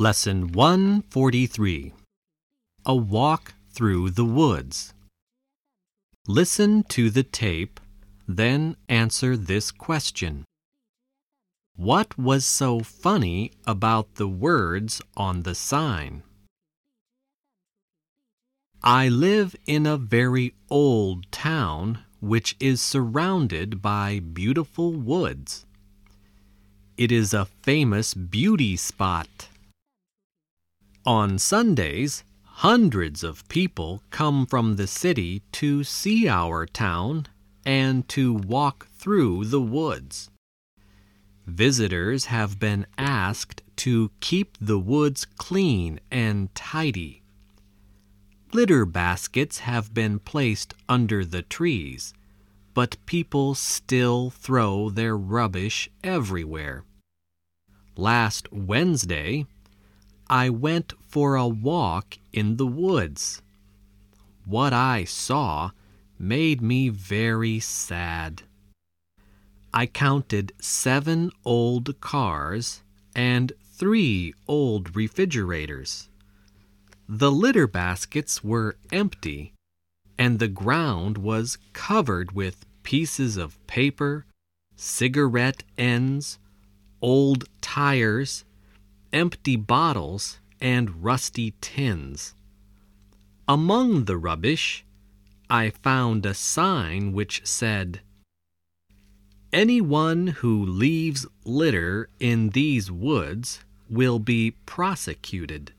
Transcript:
Lesson 143 A Walk Through the Woods. Listen to the tape, then answer this question What was so funny about the words on the sign? I live in a very old town which is surrounded by beautiful woods. It is a famous beauty spot. On Sundays, hundreds of people come from the city to see our town and to walk through the woods. Visitors have been asked to keep the woods clean and tidy. Litter baskets have been placed under the trees, but people still throw their rubbish everywhere. Last Wednesday, I went for a walk in the woods. What I saw made me very sad. I counted seven old cars and three old refrigerators. The litter baskets were empty, and the ground was covered with pieces of paper, cigarette ends, old tires, empty bottles, and rusty tins. Among the rubbish, I found a sign which said, Anyone who leaves litter in these woods will be prosecuted.